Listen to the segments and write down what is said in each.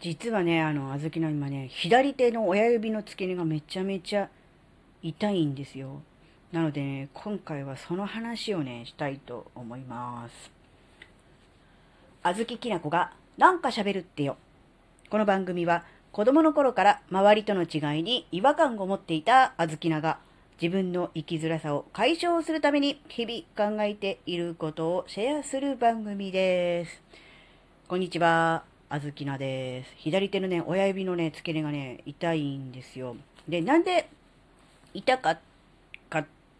実はね、あの、あずきの今ね、左手の親指の付け根がめちゃめちゃ痛いんですよ。なのでね、今回はその話をね、したいと思います。あずききなこがなんか喋るってよ。この番組は子供の頃から周りとの違いに違和感を持っていたあずきなが自分の生きづらさを解消するために日々考えていることをシェアする番組です。こんにちは。あずきなです。左手のね、親指のね、付け根がね、痛いんですよ。で、なんで痛かっ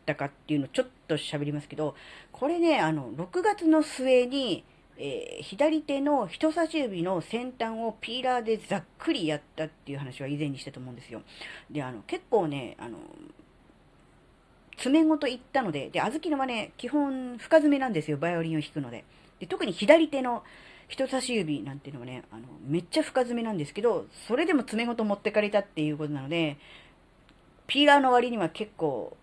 たかっていうのをちょっと喋りますけど、これね、あの、6月の末に、えー、左手の人差し指の先端をピーラーでざっくりやったっていう話は以前にしたと思うんですよ。で、あの、結構ね、あの、爪ごといったので、で、小豆のはね、基本深爪なんですよ、バイオリンを弾くので。で、特に左手の人差し指なんていうのはね、あの、めっちゃ深爪なんですけど、それでも爪ごと持ってかれたっていうことなので、ピーラーの割には結構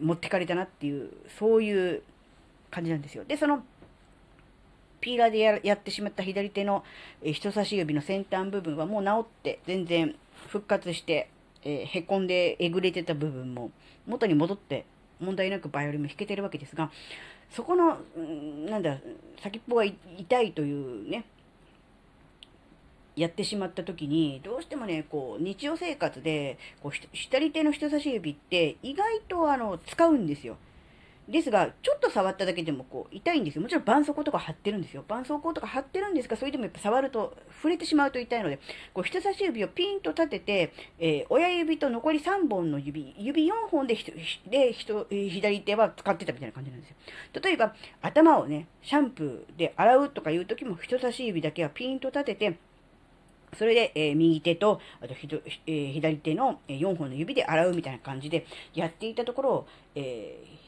持ってかれたなっていう、そういう感じなんですよ。で、その、ピーラーでやってしまった左手の、人差し指の先端部分はもう治って全然復活して、えー、へこんでえぐれてた部分も元に戻って問題なくバイオリンも弾けてるわけですが、そこの、なんだ、先っぽが痛いというね、やってしまった時に、どうしてもね、こう、日常生活で、こう、左手の人差し指って意外とあの、使うんですよ。ですが、ちょっと触っただけでもこう痛いんですよ。もちろん絆創膏とか貼ってるんですよ。絆創膏とか貼ってるんですが、それでもやっぱ触ると、触れてしまうと痛いので、こう人差し指をピンと立てて、えー、親指と残り3本の指、指4本でで人左手は使ってたみたいな感じなんですよ。例えば、頭をね、シャンプーで洗うとかいう時も人差し指だけはピンと立てて、それで、えー、右手と、あとひど、えー、左手の4本の指で洗うみたいな感じでやっていたところ、えー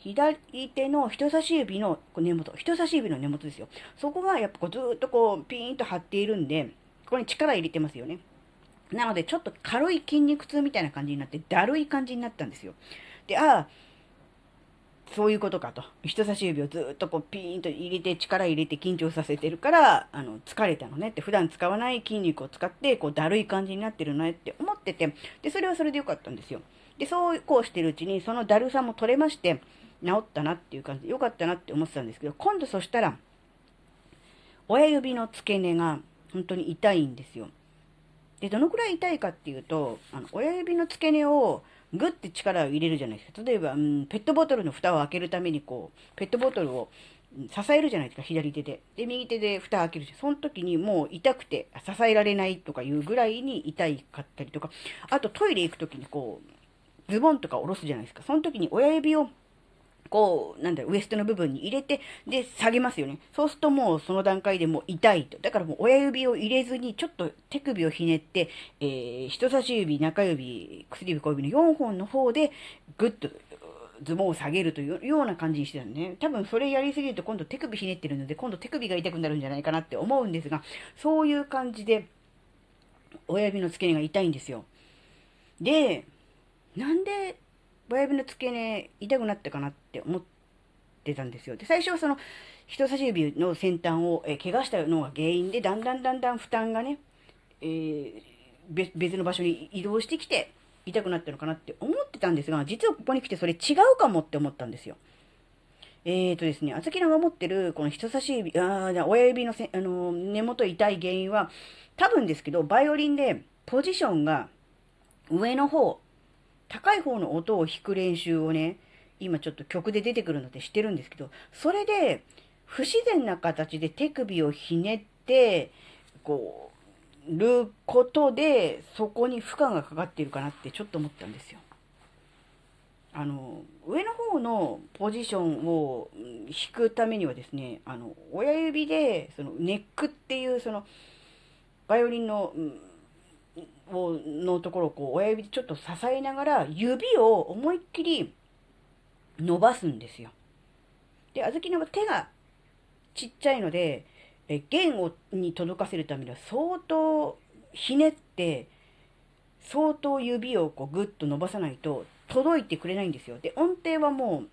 左手の人差し指の根元、人差し指の根元ですよ。そこがやっぱこうずっとこうピーンと張っているんで、ここに力入れてますよね。なのでちょっと軽い筋肉痛みたいな感じになって、だるい感じになったんですよ。で、ああ、そういうことかと。人差し指をずっとこうピーンと入れて力入れて緊張させてるから、あの、疲れたのねって、普段使わない筋肉を使って、こうだるい感じになってるのねって思ってて、で、それはそれでよかったんですよ。で、そうこうしてるうちに、そのだるさも取れまして、治ったなっていう感じで、よかったなって思ってたんですけど、今度そしたら、親指の付け根が本当に痛いんですよ。で、どのくらい痛いかっていうと、あの親指の付け根をグッて力を入れるじゃないですか。例えば、うん、ペットボトルの蓋を開けるためにこう、ペットボトルを支えるじゃないですか、左手で。で、右手で蓋開けるし、その時にもう痛くて支えられないとかいうぐらいに痛いかったりとか、あとトイレ行く時にこう、ズボンとか下ろすじゃないですか。その時に親指をこう、なんだろウエストの部分に入れて、で、下げますよね。そうするともうその段階でもう痛いと。だからもう親指を入れずに、ちょっと手首をひねって、えー、人差し指、中指、薬指、小指の4本の方で、ぐっと、ズボンを下げるというような感じにしてたんね。多分それやりすぎると今度手首ひねってるので、今度手首が痛くなるんじゃないかなって思うんですが、そういう感じで、親指の付け根が痛いんですよ。で、なんで親指の付け根痛くなったかなって思ってたんですよ。で、最初はその人差し指の先端を、え怪我したのが原因で、だんだんだんだん負担がね、えー、別の場所に移動してきて痛くなったのかなって思ってたんですが、実はここに来てそれ違うかもって思ったんですよ。えーとですね、あずきのが持ってるこの人差し指、あ親指のせあの根元痛い原因は、多分ですけど、バイオリンでポジションが上の方高い方の音を弾く練習をね、今ちょっと曲で出てくるのでしてるんですけど、それで不自然な形で手首をひねって、こう、ることで、そこに負荷がかかっているかなってちょっと思ったんですよ。あの、上の方のポジションを弾くためにはですね、あの、親指で、そのネックっていう、その、バイオリンの、をのところをこう親指でちょっと支えながら指を思いっきり伸ばすんですよ。で、小豆の手がちっちゃいので、え弦をに届かせるためには相当ひねって、相当指をこうグッと伸ばさないと届いてくれないんですよ。で、音程はもう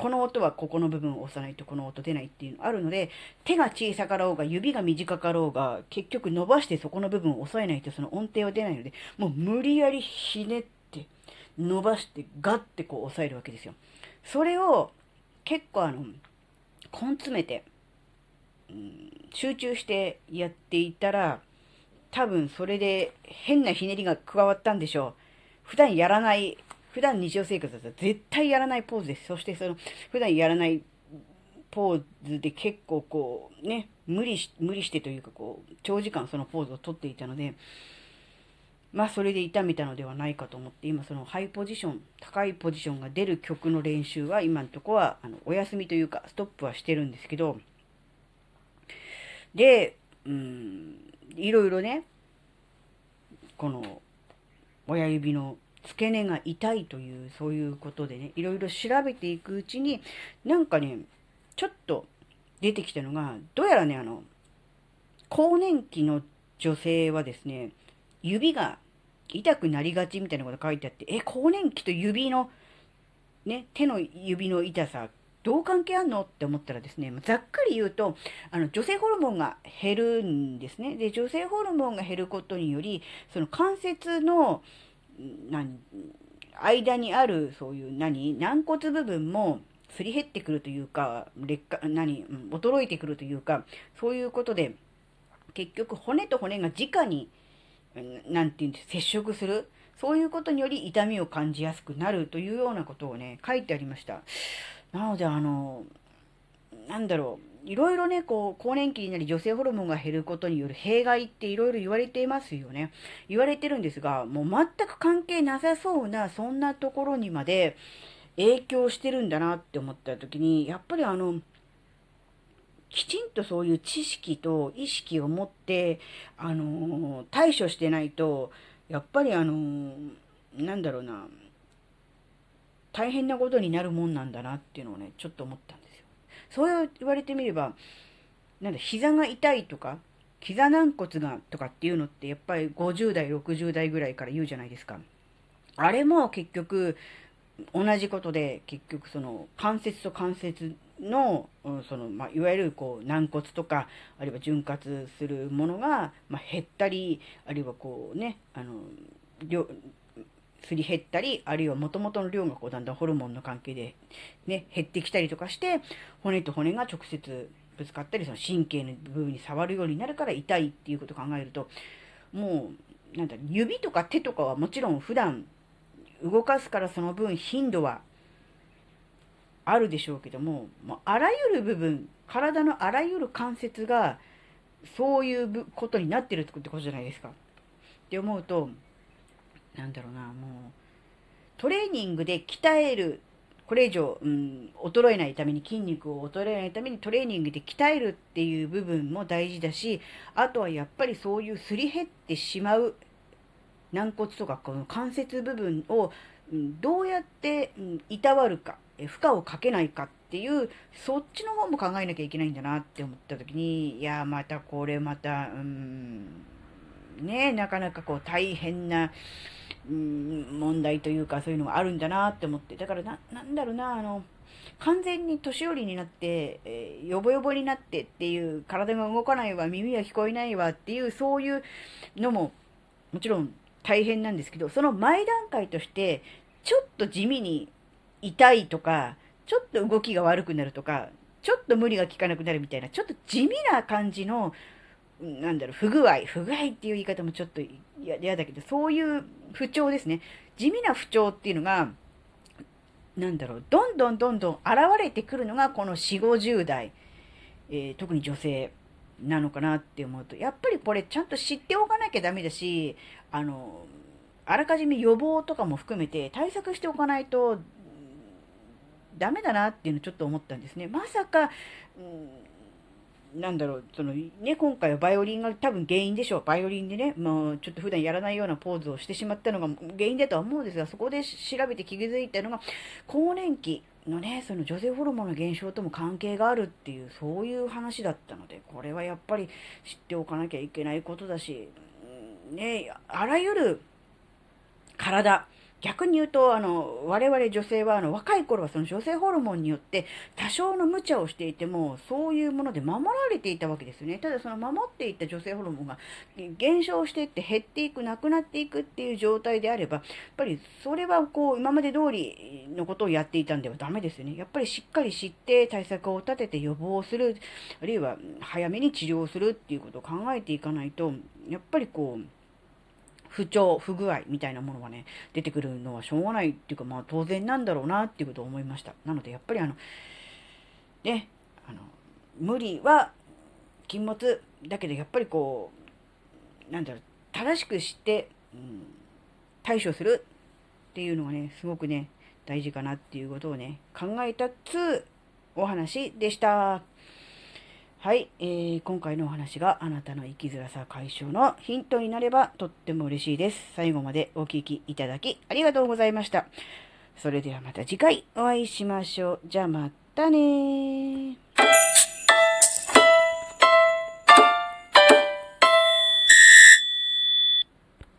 この音はここの部分を押さないとこの音出ないっていうのあるので、手が小さかろうが、指が短かろうが、結局伸ばしてそこの部分を押さえないとその音程は出ないので、もう無理やりひねって、伸ばして、ガッてこう押さえるわけですよ。それを、結構あの、根詰めて、うん、集中してやっていたら、多分それで変なひねりが加わったんでしょう。普段やらない普段日常生活だったら絶対やらないポーズです。そしてその、普段やらないポーズで結構こう、ね、無理し、無理してというかこう、長時間そのポーズをとっていたので、まあそれで痛めたのではないかと思って、今そのハイポジション、高いポジションが出る曲の練習は今のとこは、あの、お休みというか、ストップはしてるんですけど、で、うん、いろいろね、この、親指の付け根が痛いという、そういうことでね、いろいろ調べていくうちに、なんかね、ちょっと出てきたのが、どうやらね、あの、更年期の女性はですね、指が痛くなりがちみたいなこと書いてあって、え、更年期と指の、ね、手の指の痛さ、どう関係あんのって思ったらですね、ざっくり言うと、あの、女性ホルモンが減るんですね。で、女性ホルモンが減ることにより、その関節の、何、間にあるそういう何、軟骨部分もすり減ってくるというか、劣化、何、衰えてくるというか、そういうことで、結局骨と骨が直に、なんていうんです、接触する。そういうことにより痛みを感じやすくなるというようなことをね、書いてありました。なので、あの、なんだろう。いろいろね、こう、更年期になり女性ホルモンが減ることによる弊害っていろいろ言われていますよね。言われてるんですが、もう全く関係なさそうな、そんなところにまで影響してるんだなって思った時に、やっぱりあの、きちんとそういう知識と意識を持って、あの対処してないと、やっぱりあのなんだろうな、大変なことになるもんなんだなっていうのをね、ちょっと思ったんです。そう言われてみれば、なんだ、膝が痛いとか、膝軟骨がとかっていうのってやっぱり50代、60代ぐらいから言うじゃないですか。あれも結局同じことで結局その関節と関節の、その、まあ、いわゆるこう軟骨とか、あるいは潤滑するものが、まあ、減ったり、あるいはこうね、あの、すり減ったり、あるいは元々の量がこうだんだんホルモンの関係でね、減ってきたりとかして、骨と骨が直接ぶつかったり、その神経の部分に触るようになるから痛いっていうことを考えると、もう、なんだ、指とか手とかはもちろん普段動かすからその分頻度はあるでしょうけども、もうあらゆる部分、体のあらゆる関節がそういうことになってるってことじゃないですか。って思うと、なんだろうな、もう、トレーニングで鍛える、これ以上、うん、衰えないために、筋肉を衰えないためにトレーニングで鍛えるっていう部分も大事だし、あとはやっぱりそういうすり減ってしまう軟骨とかこの関節部分を、うん、どうやって、うん、いたわるか、負荷をかけないかっていう、そっちの方も考えなきゃいけないんだなって思った時に、いや、またこれまた、うん、ね、なかなかこう大変な、うん、問題というかそういうのがあるんだなって思って。だからな、なんだろうな、あの、完全に年寄りになって、えー、よぼよぼになってっていう、体が動かないわ、耳は聞こえないわっていう、そういうのも、もちろん大変なんですけど、その前段階として、ちょっと地味に痛いとか、ちょっと動きが悪くなるとか、ちょっと無理が効かなくなるみたいな、ちょっと地味な感じの、なんだろう、不具合、不具合っていう言い方もちょっと嫌だけど、そういう不調ですね。地味な不調っていうのが、なんだろう、どんどんどんどん現れてくるのがこの4、50代、えー、特に女性なのかなって思うと、やっぱりこれちゃんと知っておかなきゃダメだし、あの、あらかじめ予防とかも含めて対策しておかないとダメだなっていうのをちょっと思ったんですね。まさか、うんなんだろう、そのね、今回はバイオリンが多分原因でしょう。バイオリンでね、もうちょっと普段やらないようなポーズをしてしまったのが原因だとは思うんですが、そこで調べて気づいたのが、更年期のね、その女性ホルモンの減少とも関係があるっていう、そういう話だったので、これはやっぱり知っておかなきゃいけないことだし、ね、あらゆる体逆に言うと、あの、我々女性は、あの、若い頃はその女性ホルモンによって、多少の無茶をしていても、そういうもので守られていたわけですよね。ただその守っていた女性ホルモンが減少していって減っていく、なくなっていくっていう状態であれば、やっぱりそれはこう、今まで通りのことをやっていたんではダメですよね。やっぱりしっかり知って対策を立てて予防する、あるいは早めに治療するっていうことを考えていかないと、やっぱりこう、不調、不具合みたいなものがね、出てくるのはしょうがないっていうか、まあ当然なんだろうなっていうことを思いました。なのでやっぱりあの、ね、あの、無理は禁物だけどやっぱりこう、なんだろう、正しく知って、うん、対処するっていうのがね、すごくね、大事かなっていうことをね、考えたつお話でした。はい、えー、今回のお話があなたの生きづらさ解消のヒントになればとっても嬉しいです。最後までお聴きいただきありがとうございました。それではまた次回お会いしましょう。じゃあまたね